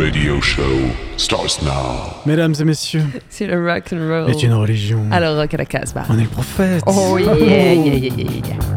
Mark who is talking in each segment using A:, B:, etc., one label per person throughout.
A: radio show starts now.
B: Mesdames et messieurs,
C: C'est le rock and roll.
B: est une religion.
C: Alors rock à la Casbah.
B: On est le prophète.
C: Oh yeah, yeah, yeah, yeah, yeah.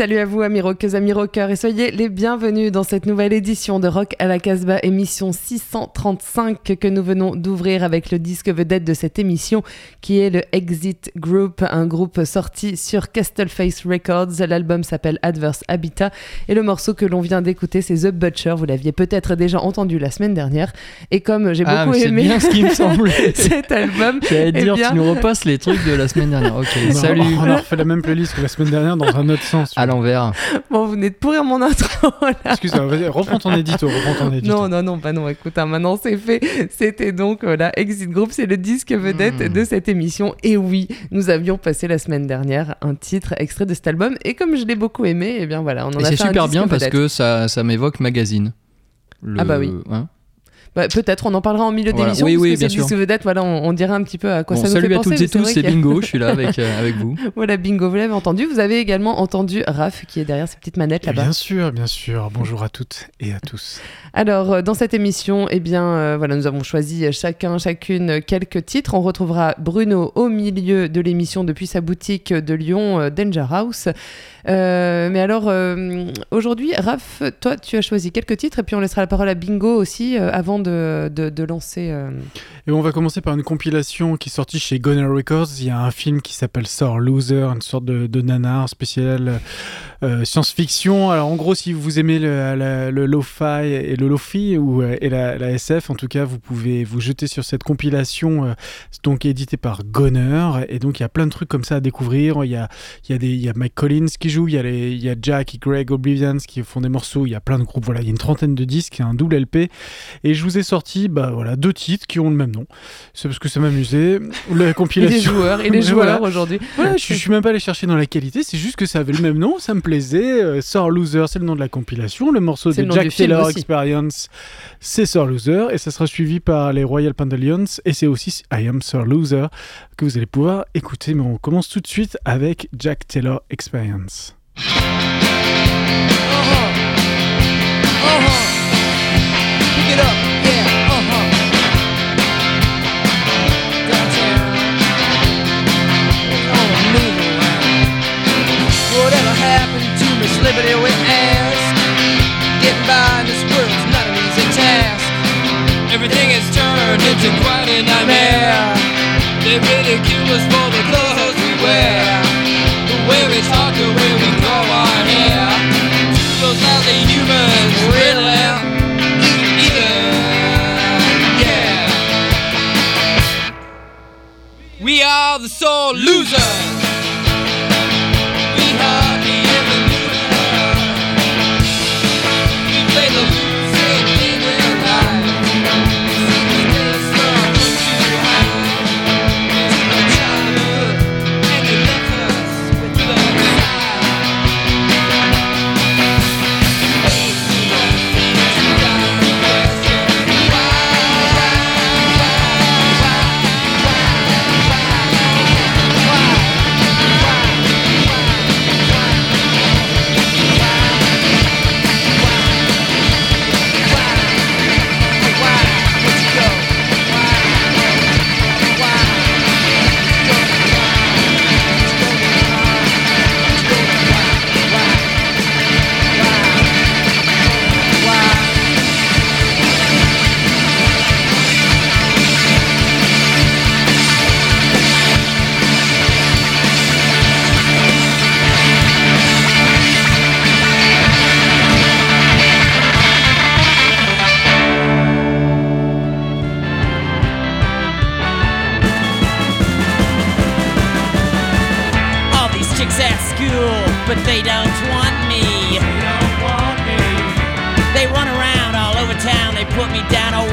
C: Salut à vous amis rockeuses, amis rockers et soyez les bienvenus dans cette nouvelle édition de Rock à la Casbah, émission 635 que nous venons d'ouvrir avec le disque vedette de cette émission qui est le Exit Group, un groupe sorti sur Castleface Records. L'album s'appelle Adverse Habitat et le morceau que l'on vient d'écouter c'est The Butcher, vous l'aviez peut-être déjà entendu la semaine dernière et comme j'ai
D: Ah,
C: beaucoup aimé
D: bien ce qui me semblait.
C: cet album,
D: J'allais
C: eh
D: dire,
C: bien-
D: tu nous repasses les trucs de la semaine dernière. Ok, salut.
B: On a refait la même playlist que la semaine dernière dans un autre sens.
D: L'envers.
C: bon vous venez de pourrir mon intro là.
B: Excuse-moi, vas-y, reprends ton édito, reprends ton édito.
C: Non, non, non, pas non. Écoute, hein, maintenant c'est fait. C'était donc voilà, Exit Group, c'est le disque vedette
D: Hmm.
C: de cette émission. Et oui, nous avions passé la semaine dernière un titre extrait de cet album. Et comme je l'ai beaucoup aimé, eh bien voilà, on en
D: Et
C: a
D: c'est
C: fait un
D: super bien parce
C: vedette.
D: que ça, ça m'évoque magazine. Le-
C: Ah bah oui.
D: hein.
C: Bah, Peut-être, on en parlera en milieu
D: Voilà.
C: d'émission.
D: Oui,
C: parce
D: oui,
C: que
D: bien sûr.
C: vedette. Voilà, on, on dira un petit peu à quoi
D: Bon,
C: ça nous
D: salut
C: fait
D: à
C: penser.
D: toutes
C: mais
D: et tous, c'est
C: a-
D: Bingo, je suis là avec, euh, avec vous.
C: Voilà, bingo, vous l'avez entendu. Vous avez également entendu Raph qui est derrière ces petites manettes là-bas.
B: Bien sûr, bien sûr. Bonjour à toutes et à tous.
C: Alors, euh, dans cette émission, eh bien, euh, voilà, nous avons choisi chacun, chacune quelques titres. On retrouvera Bruno au milieu de l'émission depuis sa boutique de Lyon, euh, Danger House. Euh, mais alors, euh, aujourd'hui, Raph, toi, tu as choisi quelques titres et puis on laissera la parole à Bingo aussi euh, avant de, lancer. euh,
B: Et on va commencer par une compilation qui est sortie chez Gunner Records. Il y a un film qui s'appelle Sore Loser, une sorte de, de nanar spécial euh, science-fiction. Alors en gros, si vous aimez le, la- le lo-fi et le lo-fi ou, euh, et la, la SF, en tout cas, vous pouvez vous jeter sur cette compilation euh, donc éditée par Gunner. Et donc il y a plein de trucs comme ça à découvrir. Il y a, il y a, des, il y a Mike Collins qui joue, il y, a les, il y a Jack et Greg Oblivions qui font des morceaux. Il y a plein de groupes. Voilà, il y a une trentaine de disques, un double LP. Et je vous ai sorti bah, voilà, deux titres qui ont le même nom. C'est parce que ça m'amusait. La compilation.
C: joueur, il est
B: Voilà.
C: joueur aujourd'hui.
B: Voilà, je, je suis même pas allé chercher dans la qualité, c'est juste que ça avait le même nom, ça me plaisait. Euh, Sore Loser, c'est le nom de la compilation. Le morceau de
C: le
B: Jack Taylor. Experience, c'est Sore Loser. Et ça sera suivi par les Royal Pandalions. Et c'est aussi I Am Sore Loser que vous allez pouvoir écouter. Mais on commence tout de suite avec Jack Taylor Experience.
E: Pick it up, this liberty
F: we ask.
E: Getting by in this world's not an easy task.
F: Everything has turned into quite a nightmare. They ridicule us for the clothes we wear. The way we talk, the way we grow our hair. Two those lousy humans, riddling. Yeah. We are the sole losers!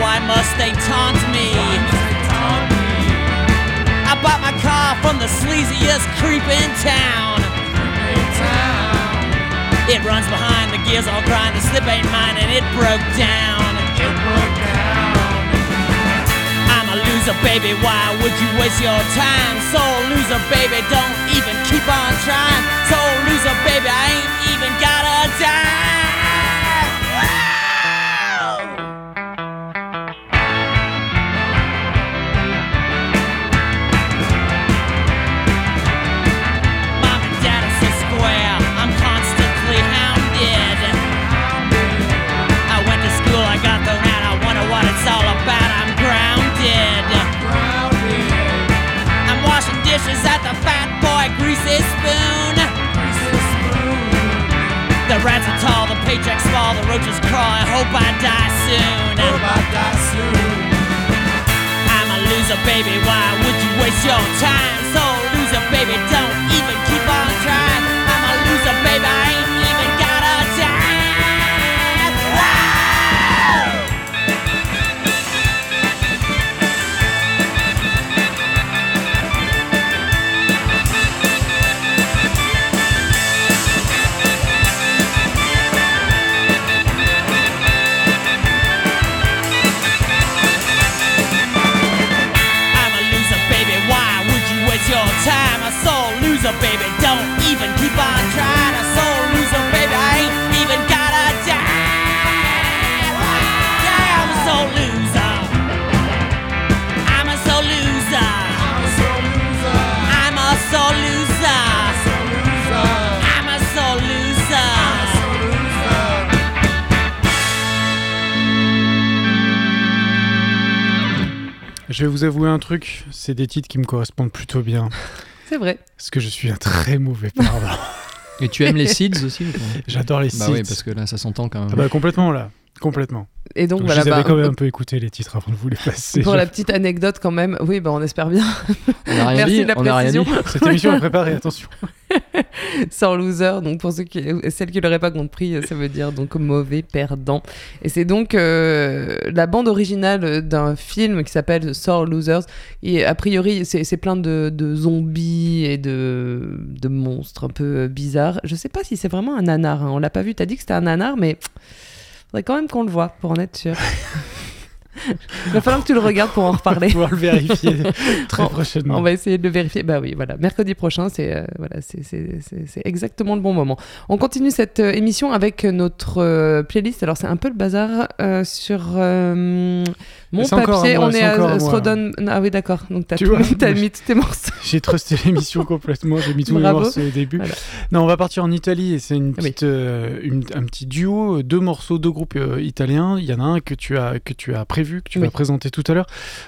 G: Why must they taunt me? I bought my car from the sleaziest creep in town. It runs behind, the gears all grind, the slip ain't mine, and it broke down. I'm a loser, baby. Why would you waste your time? Soul loser, baby. Don't even keep on trying. Soul loser, baby. I ain't even got a dime. Dishes at the fat boy greasy spoon. The rats are tall, the paycheck's small, the roaches crawl. I hope I die soon. I'm a loser, baby. Why would you waste your time? So loser, baby. Don't even keep on trying. I'm a loser, baby. I ain't
B: Je vais vous avouer un truc, c'est des titres qui me correspondent plutôt bien.
C: C'est vrai.
B: Parce que je suis un très mauvais perdant.
D: Et tu aimes les seeds aussi
B: J'adore les
D: Bah
B: sites.
D: oui, parce que là, ça s'entend quand même.
B: Ah bah complètement là, complètement.
C: Et donc,
B: Donc,
C: voilà.
B: je les avais
C: bah,
B: quand même un peu écouté les titres avant de vous les passer.
C: pour la petite anecdote quand même, oui, bah on espère bien.
D: On a rien
C: Merci
D: dit.
C: de la précision.
B: Cette émission est préparée, attention.
C: Sans loser, donc pour ceux qui, celles qui l'auraient pas compris, ça veut dire donc mauvais perdant. Et c'est donc euh, la bande originale d'un film qui s'appelle Sore Losers. Et a priori, c'est c'est plein de, de zombies et de, de monstres un peu bizarres. Je sais pas si c'est vraiment un nanar. hein. On l'a pas vu. T'as dit que c'était un nanar, mais faudrait quand même qu'on le voit pour en être sûr. Il va falloir que tu le regardes pour en reparler.
B: pouvoir le vérifier très
C: On-
B: prochainement.
C: On va essayer de le vérifier. Bah oui, voilà. Mercredi prochain, c'est euh, voilà, c'est- exactement le bon moment. On continue cette euh, émission avec notre euh, playlist. Alors c'est un peu le bazar sur
H: Mon
B: encore
H: papier,
B: moi,
H: on est à. Strodon. Ah oui, d'accord. Donc t'as
B: Tu
H: tout-
B: vois,
H: t'as
B: moi,
H: mis tous tes morceaux.
B: J'ai trusté l'émission complètement, j'ai mis tous
H: Bravo.
B: morceaux au début.
H: Voilà.
B: Non, on va partir en Italie et c'est une
H: oui.
B: petite, euh, une- un petit duo, deux morceaux, deux groupes euh, italiens. Il y en a un que tu as, que tu as prévu, que tu
H: Oui.
B: vas présenter tout à l'heure.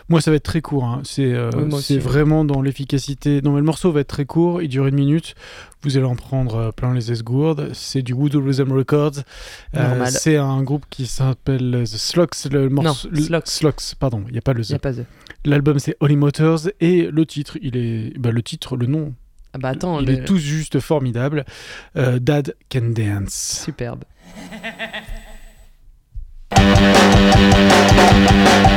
B: Moi, ça va être très court. hein. C'est euh,
H: Oui,
B: c'est vraiment dans l'efficacité. Non, mais le morceau va être très court, il dure une minute. Vous allez en prendre euh, plein les esgourdes. C'est du Voodoo Rhythm Records. Euh,
H: Normal.
B: c'est un groupe qui s'appelle The Slugs. Le morceau.
H: Slugs,
B: pardon, il n'y a pas le
H: Il
B: The.
H: n'y a pas de.
B: L'album c'est Holy Motors et le titre, il est, bah, le titre, le nom,
H: Ah bah attends,
B: il
H: le-
B: est tout juste formidable. Euh, Dad Can Dance.
H: superbe.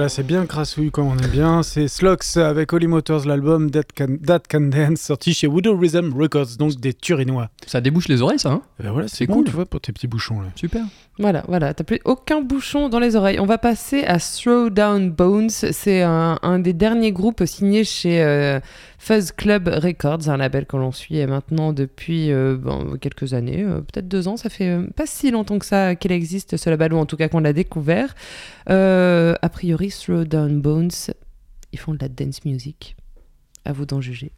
B: voilà, c'est bien crassouille comme on est bien. C'est Slox avec Holy Motors, l'album Dad Can, Dad Can Dance, sorti chez Voodoo Rhythm Records, donc des Turinois.
D: Ça débouche les oreilles, ça, hein?
B: Et ben voilà, c'est
D: C'est
B: bon,
D: cool.
B: tu vois, pour tes petits bouchons là.
D: Super.
H: Voilà, voilà, t'as plus aucun bouchon dans les oreilles. On va passer à Throwdown Bones. C'est un, un des derniers groupes signés chez euh, Fuzz Club Records, un label que l'on suit maintenant depuis euh, quelques années, euh, peut-être deux ans. Ça fait euh, pas si longtemps que ça qu'il existe ce label, ou en tout cas qu'on l'a découvert. A priori, Throwdown Bones, ils font de la dance music. À vous d'en juger.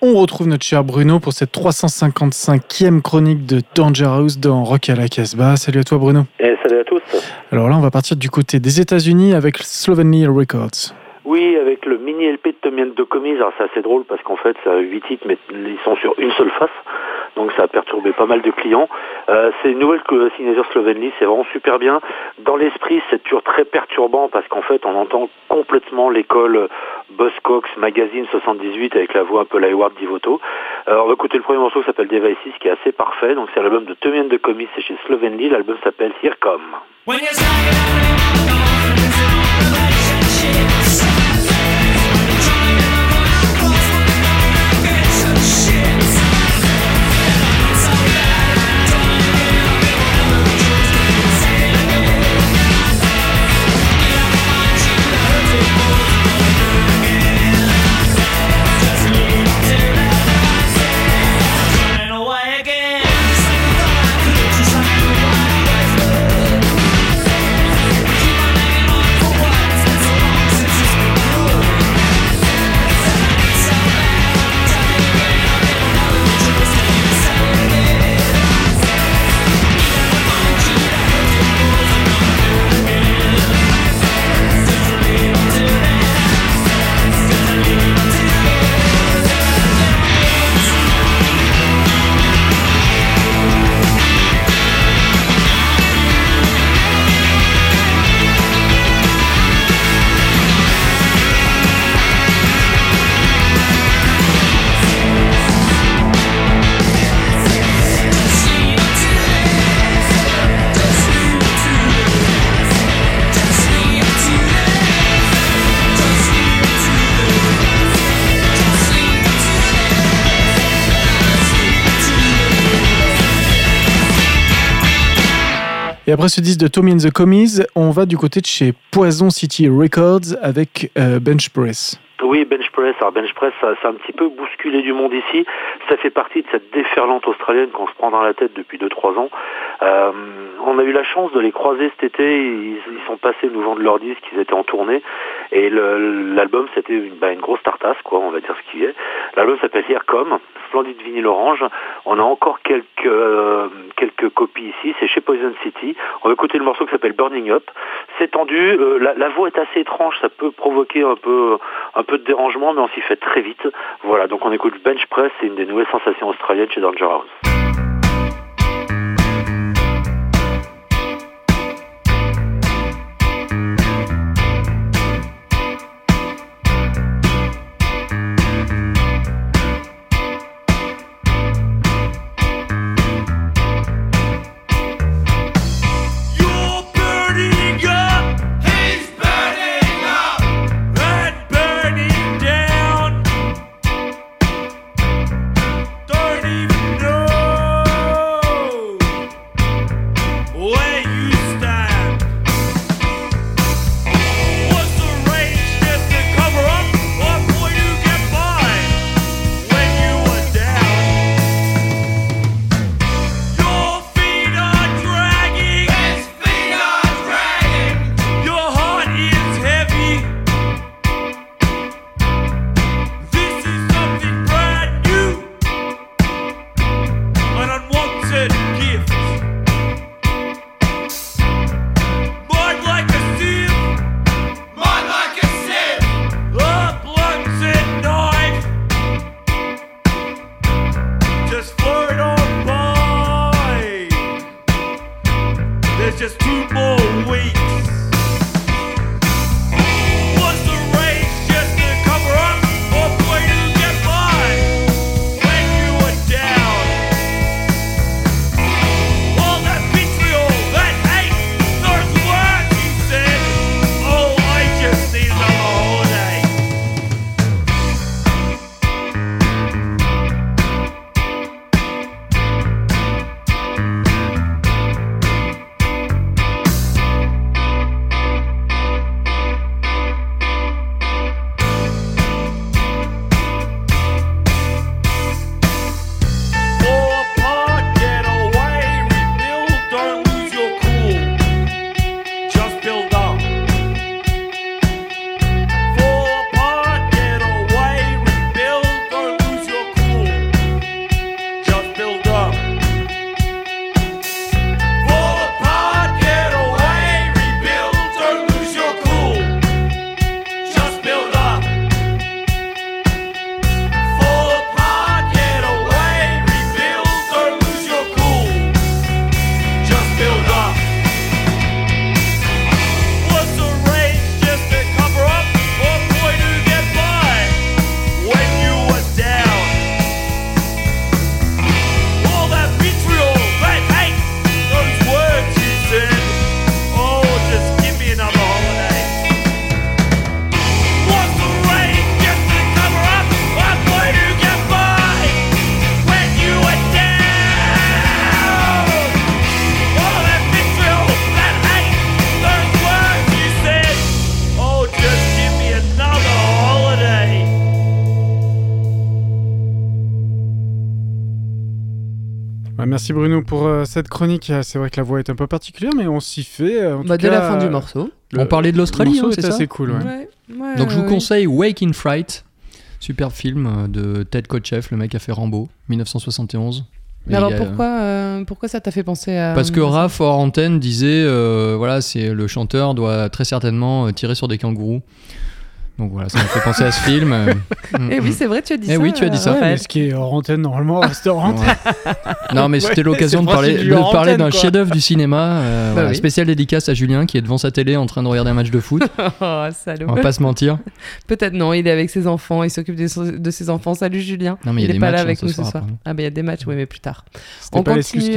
B: On retrouve notre cher Bruno pour cette 355e chronique de Dangerous dans Rock à la Casbah. Salut à toi Bruno.
I: Et salut à tous.
B: Alors là, on va partir du côté des États-Unis avec Slovenly Records.
I: Oui, avec le mini LP de Tommy and the Commies, alors c'est assez drôle parce qu'en fait, ça a 8 titres, mais ils sont sur une seule face. Donc ça a perturbé pas mal de clients. Euh, c'est une nouvelle signature Slovenly, c'est vraiment super bien. Dans l'esprit, c'est toujours très perturbant parce qu'en fait, on entend complètement l'école Buzzcocks Magazine 78 avec la voix un peu Lyward Divoto. Euh, on va écouter le premier morceau qui s'appelle Devices qui est assez parfait. Donc c'est l'album de Tommy and the Commies, c'est chez Slovenly. L'album s'appelle Here Come.
B: Et après ce disque de Tommy and the Commies, on va du côté de chez Poison City Records avec euh, Bench Press.
I: Oui, Bench Press. Alors Bench Press, ça, a un petit peu bousculé du monde ici. Ça fait partie de cette déferlante australienne qu'on se prend dans la tête depuis 2-3 ans. Euh, on a eu la chance de les croiser cet été. Ils, ils sont passés nous vendre leur disque. Ils étaient en tournée. Et l'album, c'était une, bah, une grosse tartasse, quoi, on va dire ce qui est. L'album s'appelle Here Come, splendide vinyle orange. On a encore quelques, euh, quelques copies ici. C'est chez Poison City. On va écouter le morceau qui s'appelle Burning Up. C'est tendu. euh, la, la voix est assez étrange. Ça peut provoquer un peu, un peu de dérangement, mais on s'y fait très vite. Voilà, donc on écoute Bench Press. C'est une des nouvelles sensations australiennes chez Danger House.
B: Merci Bruno pour euh, cette chronique. Euh, C'est vrai que la voix est un peu particulière, mais on s'y fait. euh, en
C: Bah,
B: tout
C: dès la fin du
B: euh,
C: morceau.
B: le-
D: On parlait de l'Australie, hein, c'est
B: est
D: ça
B: assez cool. ouais.
C: Ouais, ouais,
D: Donc je vous conseille Wake in Fright, superbe film de Ted Kotcheff, le mec a fait Rambo, 1971.
C: Mais
D: Et
C: alors
D: a-
C: pourquoi, euh, pourquoi ça t'a fait penser à.
D: Parce que Raph hors antenne disait, euh, voilà, c'est le chanteur doit très certainement tirer sur des kangourous. Donc voilà, ça me fait penser à ce film. mm,
C: Eh oui, c'est vrai, tu as dit
D: Eh
C: ça.
D: oui, tu as dit ça.
B: Ouais,
C: Raphaël.
B: mais ce qui est hors antenne, normalement, reste hors antenne.
D: Non, mais
B: Ouais,
D: c'était l'occasion de
B: le
D: parler, de parler d'un chef-d'œuvre du cinéma. euh,
C: Bah
D: voilà,
C: oui.
D: Spécial dédicace à Julien qui est devant sa télé en train de regarder un match de foot.
C: Oh, salaud.
D: On va pas se mentir.
C: Peut-être non, il est avec ses enfants, il s'occupe de, de ses enfants. Salut Julien.
D: Non, mais il y a
C: il est
D: des
C: pas
D: matchs,
C: là
D: hein,
C: avec nous ce soir. Ah bah il y a des matchs, oui, mais plus tard. On continue,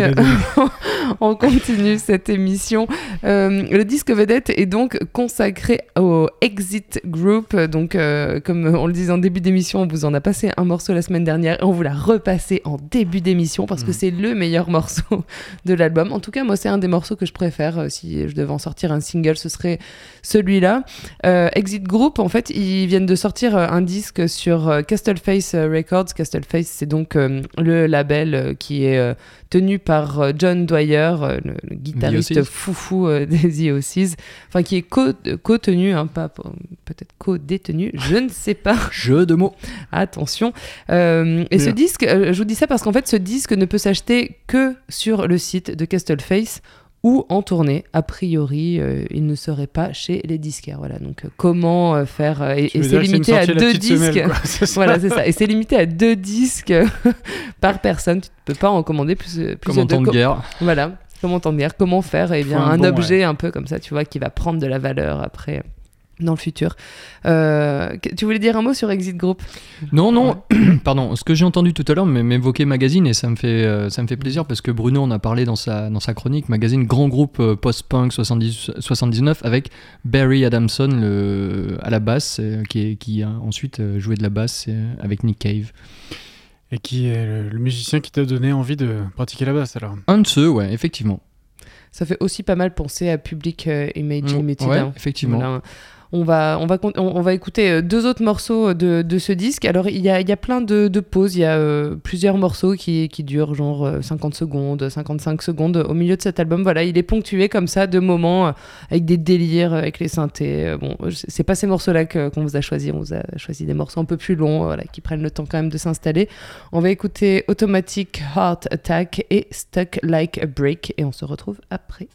C: on continue cette émission. Euh, le disque vedette est donc consacré au Exit Group. Donc, euh, comme on le disait en début d'émission, on vous en a passé un morceau la semaine dernière et on vous l'a repassé en début d'émission parce que
B: Mm.
C: c'est le meilleur morceau de l'album. En tout cas, moi, c'est un des morceaux que je préfère. Euh, Si je devais en sortir un single, ce serait celui-là. Euh, Exit Group, en fait, ils viennent de sortir un disque sur Castleface Records. Castleface, c'est donc euh, le label qui est tenu par euh, John Dwyer, euh, le, le guitariste foufou euh, des Oasis. enfin qui est co- co-tenu, hein, pas peut-être co-détenu, je ne sais pas.
D: Jeu de mots.
C: Attention. Euh, et ce disque, je vous dis ça parce qu'en fait, ce disque ne peut s'acheter que sur le site de Castleface ou en tournée. A priori, euh, il ne serait pas chez les disquaires. Voilà. Donc, euh, comment euh, faire Et, c'est limité à deux disques.
B: semelle, quoi,
C: voilà, c'est ça. Et c'est limité à deux disques par personne. Tu ne peux pas en commander plus, plus
D: Comme
C: de
D: en temps de
C: co-
D: guerre.
C: Voilà. Comment t'en dire Comment faire Eh bien,
B: Faut un
C: un,
B: bon,
C: objet un peu comme ça, tu vois, qui va prendre de la valeur après dans le futur. Euh, tu voulais dire un mot sur Exit Group?
D: Non, non, pardon. Ce que j'ai entendu tout à l'heure m- m'évoquait Magazine et ça me fait, euh, ça me fait plaisir parce que Bruno en a parlé dans sa, dans sa chronique. Magazine, grand groupe euh, post-punk 70 79 avec Barry Adamson le, à la basse qui, est- qui a ensuite joué de la basse avec Nick Cave.
B: Et qui est le, le musicien qui t'a donné envie de pratiquer la basse alors?
D: Un de ceux, ouais, effectivement.
C: Ça fait aussi pas mal penser à Public Image
D: Mm,
C: Limited.
D: ouais,
C: hein.
D: effectivement.
C: Voilà. On va, on, va, on, va écouter euh, deux autres morceaux de, de ce disque. Alors, il y a, y a plein de, de pauses. Il y a euh, plusieurs morceaux qui, qui durent genre euh, 50 secondes, 55 secondes au milieu de cet album. Voilà, il est ponctué comme ça de moments euh, avec des délires, euh, avec les synthés. Euh, Bon, c'est pas ces morceaux-là qu'on vous a choisi. On vous a choisi des morceaux un peu plus longs, voilà, qui prennent le temps quand même de s'installer. On va écouter Automatic Heart Attack et Stuck Like a Break. Et on se retrouve après.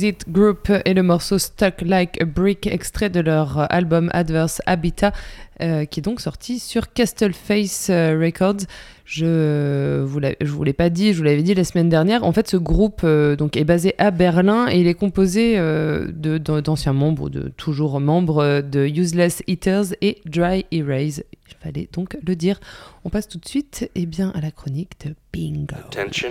C: Exit Group et le morceau Stuck Like a Brick, extrait de leur album Adverse Habitat, euh, qui est donc sorti sur Castle Face euh, Records. Je vous je vous l'ai pas dit, je vous l'avais dit la semaine dernière. En fait, ce groupe euh, donc est basé à Berlin et il est composé euh, d'anciens membres, de toujours membres de Useless Eaters et Dry Erase. Il fallait donc le dire. On passe tout de suite eh bien, à la chronique de Bingo.
J: Attention.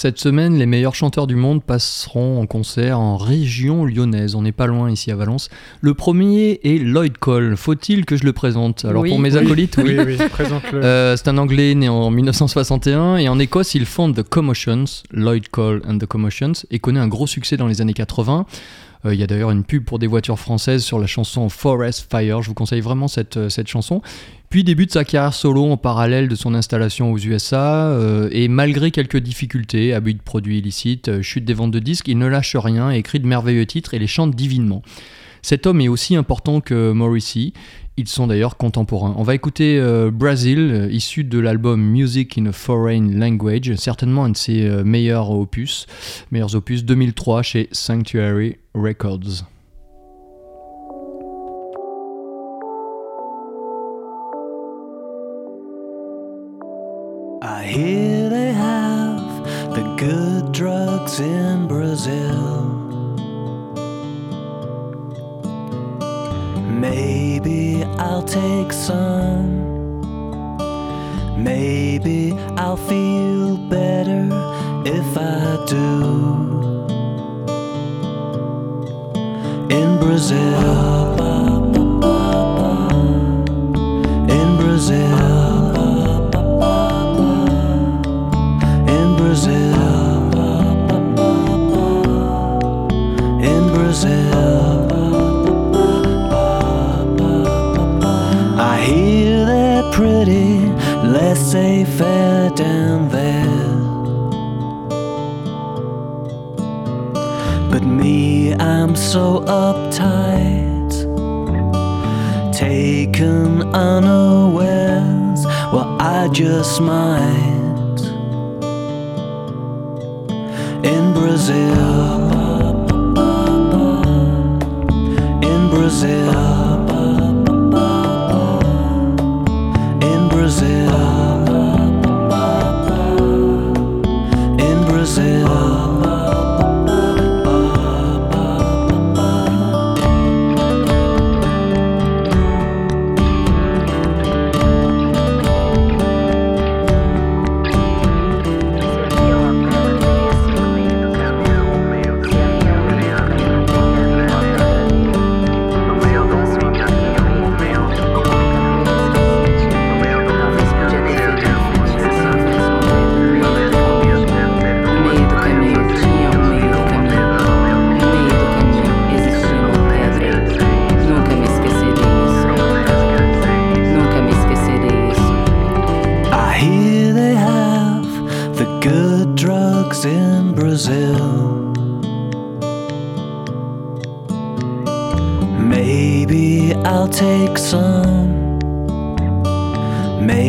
D: Cette semaine, les meilleurs chanteurs du monde passeront en concert en région lyonnaise. On n'est pas loin ici à Valence. Le premier est Lloyd Cole. Faut-il que je le présente Alors
C: Oui.
D: pour mes
B: Oui.
D: acolytes, oui.
B: Oui, oui, présente-le.
D: Euh, c'est un Anglais né en 1961 et en Écosse il fonde The Commotions, Lloyd Cole and The Commotions, et connaît un gros succès dans les années 80. Euh, Il y a d'ailleurs une pub pour des voitures françaises sur la chanson Forest Fire. Je vous conseille vraiment cette, euh, cette chanson. Puis débute sa carrière solo en parallèle de son installation aux USA euh, et malgré quelques difficultés, abus de produits illicites, euh, chute des ventes de disques, il ne lâche rien écrit de merveilleux titres et les chante divinement. Cet homme est aussi important que Morrissey. Ils sont d'ailleurs contemporains. On va écouter euh, Brazil, issu de l'album Music in a Foreign Language, certainement un de ses meilleurs opus, meilleurs opus 2003 chez Sanctuary Records.
K: I hear they have the good drugs in Brazil. Maybe I'll take some. Maybe I'll feel better if I do. In Brazil. In Brazil.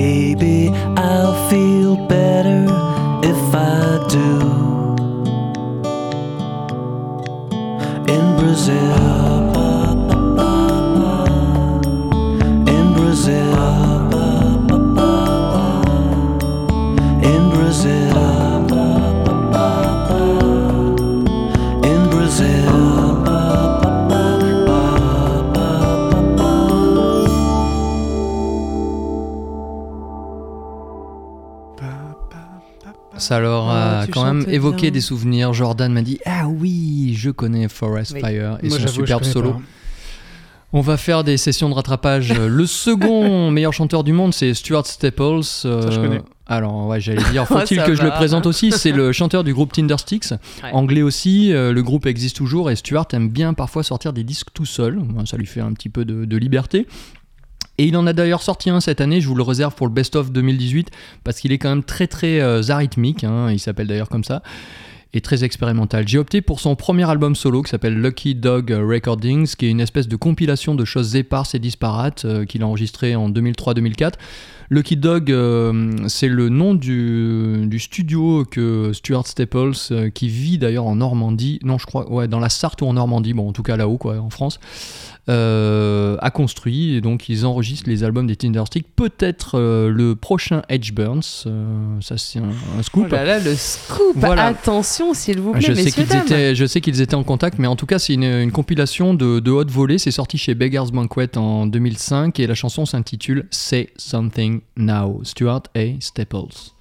K: Maybe I'll feel better if I do. In Brazil.
D: Ça leur
C: Ah,
D: a quand même évoqué
C: bien.
D: des souvenirs. Jordan m'a dit Ah oui, je connais Forest
C: Oui.
D: Fire et
B: Moi,
D: son superbe solo.
B: pas.
D: On va faire des sessions de rattrapage. Le second meilleur chanteur du monde, c'est Stuart Staples. euh,
B: je connais.
D: Alors, ouais, j'allais dire, faut-il
C: Ça
D: que je le présente aussi? C'est le chanteur du groupe Tindersticks.
C: Ouais.
D: Anglais aussi, euh, le groupe existe toujours et Stuart aime bien parfois sortir des disques tout seul. Ça lui fait un petit peu de, de liberté. Et il en a d'ailleurs sorti un cette année, je vous le réserve pour le Best of 2018, parce qu'il est quand même très très euh, arythmique, hein, il s'appelle d'ailleurs comme ça. et très expérimental. J'ai opté pour son premier album solo qui s'appelle Lucky Dog Recordings, qui est une espèce de compilation de choses éparses et disparates euh, qu'il a enregistré en 2003-2004. Lucky Dog, euh, c'est le nom du, studio que Stuart Staples, qui vit d'ailleurs en Normandie, non je crois, ouais, dans la Sarthe ou en Normandie, bon en tout cas là-haut quoi, en France, a construit et donc ils enregistrent les albums des Tindersticks. Peut-être euh, le prochain Edge Burns, euh, ça c'est un, un scoop.
C: Oh là là, le scoop
D: Voilà.
C: Attention, s'il vous plaît,
D: Je sais, qu'ils étaient, je sais qu'ils étaient en contact, mais en tout cas, c'est une, une compilation de, de haute volée. C'est sorti chez Beggar's Banquet en 2005 et la chanson s'intitule Say Something Now. Stuart A. Staples.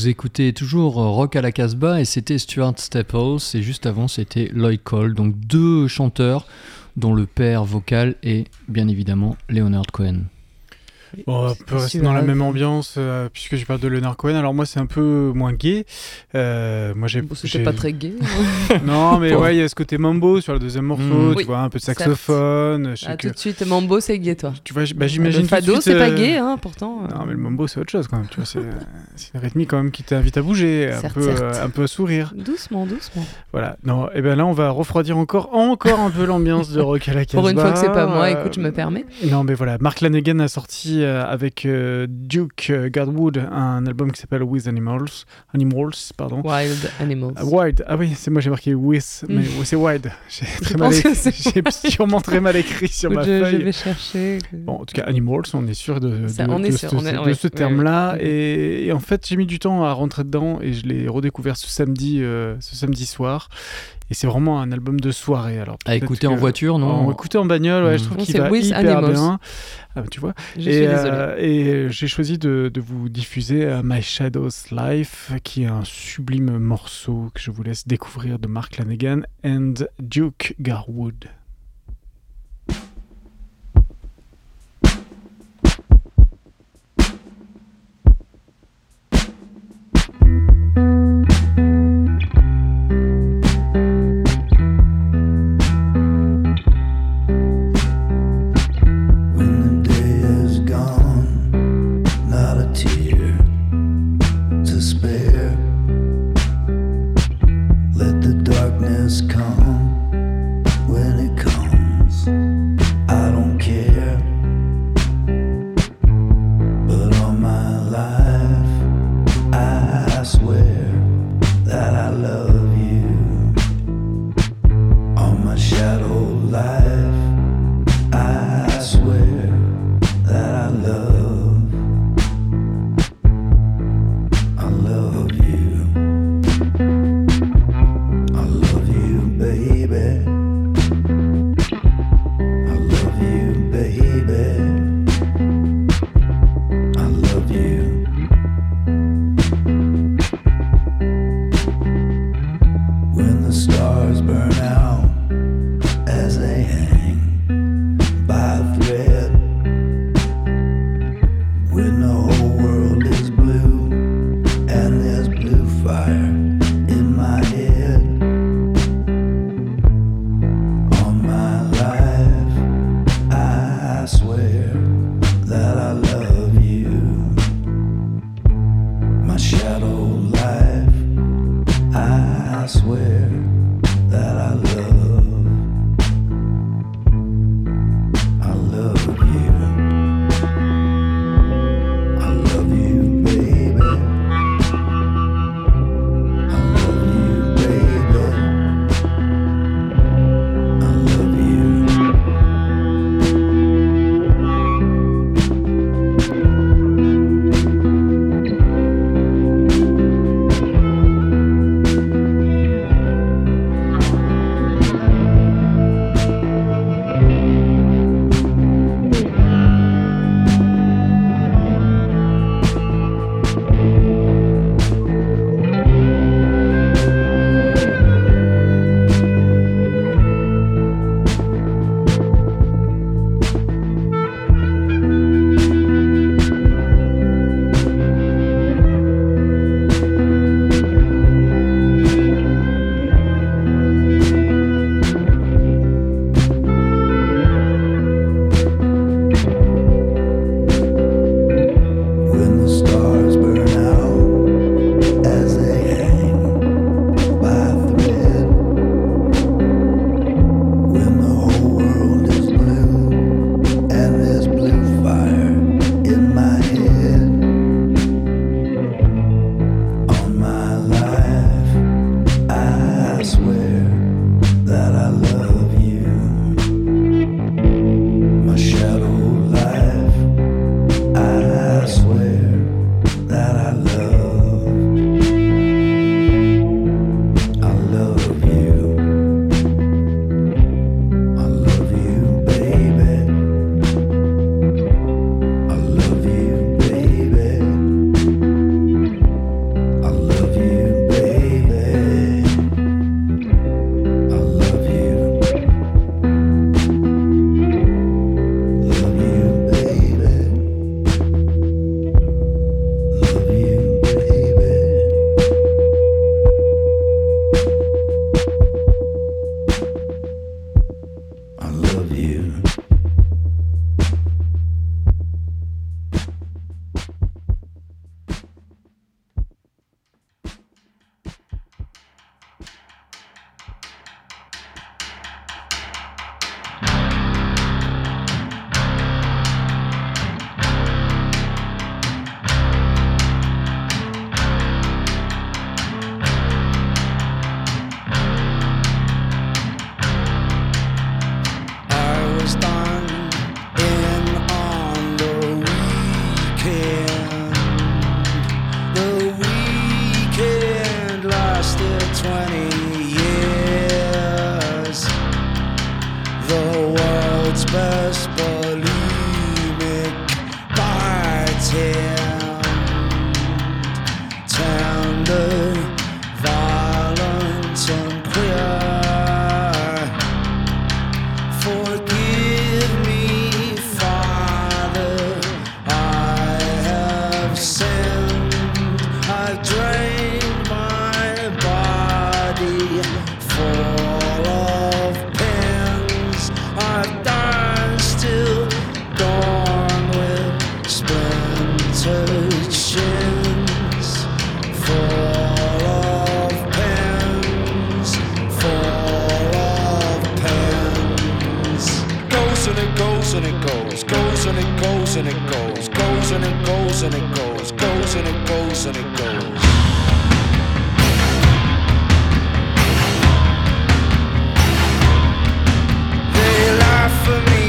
D: Vous écoutez toujours Rock à la Casbah et c'était Stuart Staples et juste avant c'était Lloyd Cole, donc deux chanteurs dont le père vocal est bien évidemment Leonard Cohen.
B: Bon, on peut rester dans la même ambiance euh, puisque je parle de Leonard Cohen. Alors moi, c'est un peu moins gay. Euh, moi, j'ai.
C: C'était
B: j'ai-
C: pas très gay.
B: non, mais
D: Bon.
B: ouais, il y a ce côté mambo sur le deuxième morceau.
D: Mm.
B: Tu
C: Oui,
B: vois, un peu de saxophone. Je sais
C: Ah,
B: que-
C: tout de suite, Mambo, c'est gay, toi.
B: Tu vois, bah, j'imagine.
C: Le fado, c'est pas
B: euh,
C: gay, hein, pourtant.
B: Non, mais le mambo, c'est autre chose quand même. Tu vois, c'est c'est une rythmique quand même qui t'invite à bouger, un
C: Certes,
B: peu,
C: certes.
B: euh, un peu à sourire.
C: Doucement, doucement.
B: Voilà. Non, et ben là, on va refroidir encore, encore un peu l'ambiance de rock à la Casbah.
C: Pour une fois que c'est pas moi,
B: Euh,
C: écoute, je me permets.
B: Non, mais voilà, Mark Lanegan a sorti euh, avec euh, Duke euh, Godwood un album qui s'appelle With Animals, Animals, pardon.
C: Wild Animals.
B: Wild, ah oui, c'est moi j'ai marqué With, mais
C: Mm.
B: ouais, c'est Wild. J'ai très mal, j'ai sûrement très mal écrit sur ma
C: je, je
B: feuille.
C: vais chercher.
B: Bon, en tout cas, Animals, on est sûr de,
C: Ça,
B: de-
C: on est
B: de
C: sûr,
B: ce,
C: on est-
B: de
C: ouais,
B: ce
C: ouais,
B: terme-là.
C: ouais.
B: Et, et en fait, j'ai mis du temps à rentrer dedans et je l'ai redécouvert ce samedi, euh, ce samedi soir. Et c'est vraiment un album de soirée. Alors,
D: À écouter en voiture, non
B: En écouter en bagnole, ouais, je trouve
C: Non,
B: qu'il
C: c'est
B: va
C: With
B: hyper
C: Animals.
B: bien. Ah, tu vois
C: Je
B: et,
C: suis
B: euh, et j'ai choisi de, de vous diffuser euh, My Shadow's Life, qui est un sublime morceau que je vous laisse découvrir de Mark Lanegan and Duke Garwood.
L: goes and it goes, goes and it goes and it goes, goes and it goes and it goes, goes and it goes and it goes. They laugh for me.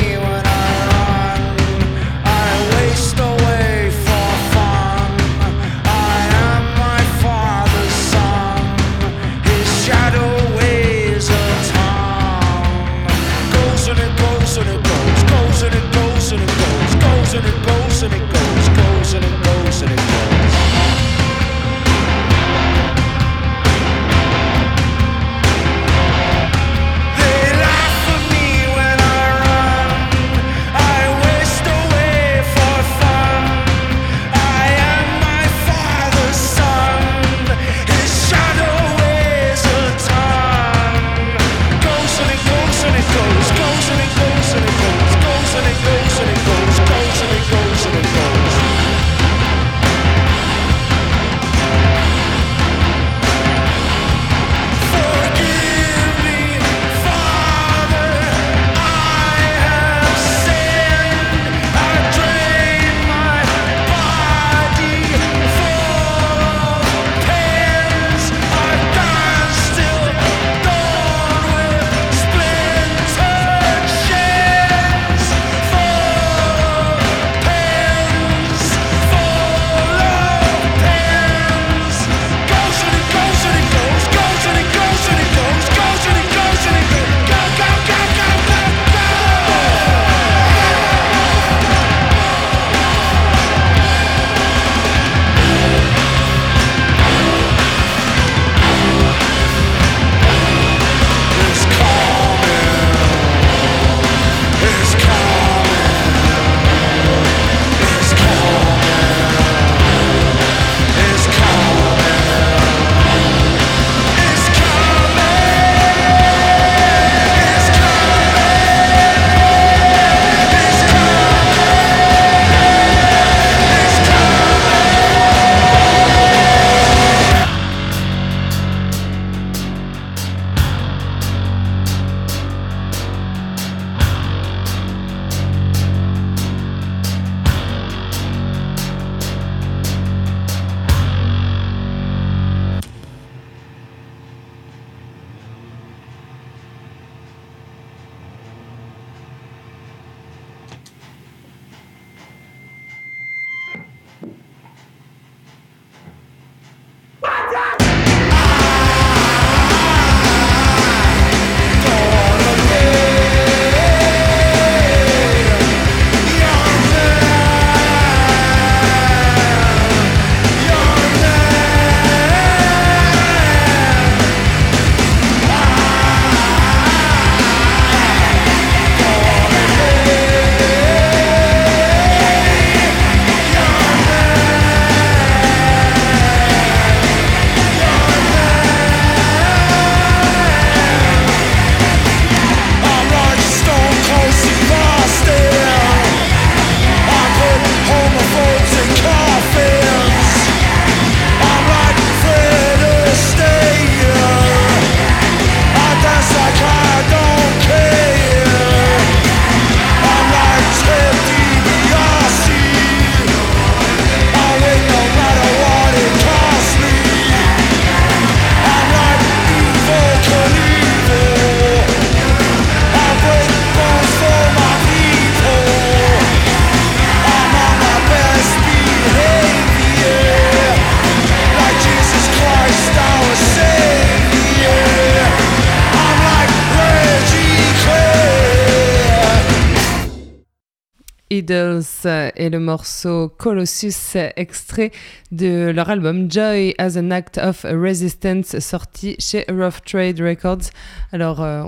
C: morceau Colossus, extrait de leur album Joy as an Act of Resistance, sorti chez Rough Trade Records. Alors, euh,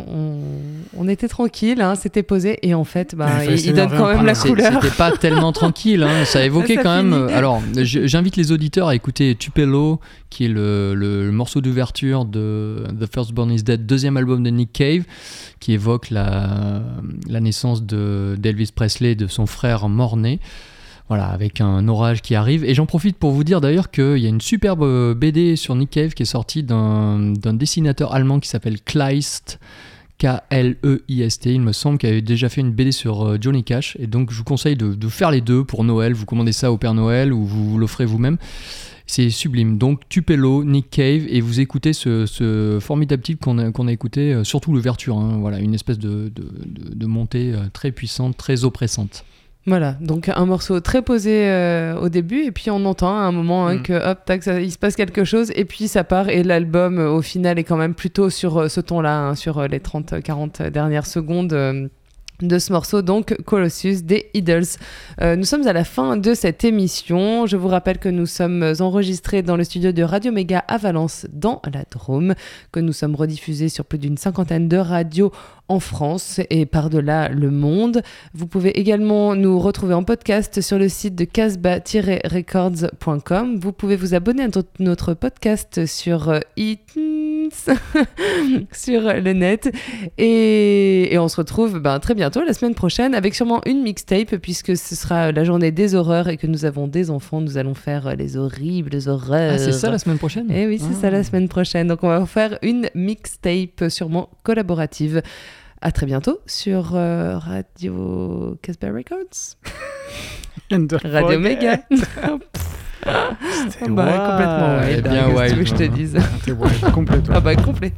C: on, était tranquille, hein, c'était posé, et en fait, bah, il, donne quand même la couleur.
D: C'était pas tellement tranquille, hein, ça évoquait quand même. Euh, alors, j'invite les auditeurs à écouter Tupelo, qui est le, morceau d'ouverture de The First Born is Dead, deuxième album de Nick Cave, qui évoque la, naissance d'Elvis de, Presley et de son frère mort-né. Voilà, avec un orage qui arrive. Et j'en profite pour vous dire d'ailleurs qu'il y a une superbe euh, BD sur Nick Cave qui est sortie d'un dessinateur allemand qui s'appelle Kleist. K-L-E-I-S-T, il me semble, qui avait déjà fait une BD sur euh, Johnny Cash. Et donc, je vous conseille de, faire les deux pour Noël. Vous commandez ça au Père Noël ou vous l'offrez vous-même. C'est sublime. Donc, Tupelo, Nick Cave, et vous écoutez ce, formidable titre qu'on a, écouté, euh, surtout l'ouverture. Hein. Voilà, une espèce de montée très puissante, très oppressante.
C: Voilà, donc un morceau très posé euh, au début, et puis on entend à un moment hein,
D: Mm.
C: que hop, tac, ça- il se passe quelque chose, et puis ça part, et l'album euh, au final est quand même plutôt sur euh, ce ton-là, hein, sur les 30-40 dernières secondes. de ce morceau, donc Colossus des Idols. Euh, nous sommes à la fin de cette émission. Je vous rappelle que nous sommes enregistrés dans le studio de Radio Méga à Valence, dans la Drôme, que nous sommes rediffusés sur plus d'une cinquantaine de radios en France et par-delà le monde. Vous pouvez également nous retrouver en podcast sur le site de casbah-records.com. Vous pouvez vous abonner à notre- podcast sur euh, iTunes, sur le net. Et, et on se retrouve ben, très bientôt, la semaine prochaine, avec sûrement une mixtape, puisque ce sera la journée des horreurs et que nous avons des enfants. Nous allons faire euh, les horribles horreurs.
D: Ah, c'est ça la semaine prochaine
C: Eh oui, c'est ça la semaine prochaine. Donc on va faire une mixtape sûrement collaborative. À très bientôt sur euh, Radio Casbah Records. Radio. Méga.
B: C'était
C: bah,
B: wild.
C: complètement wild.
D: Eh bien
C: que veux
D: wild,
C: que je te
D: hein.
C: dise?
B: C'était wild, complètement.
C: Ah bah complet.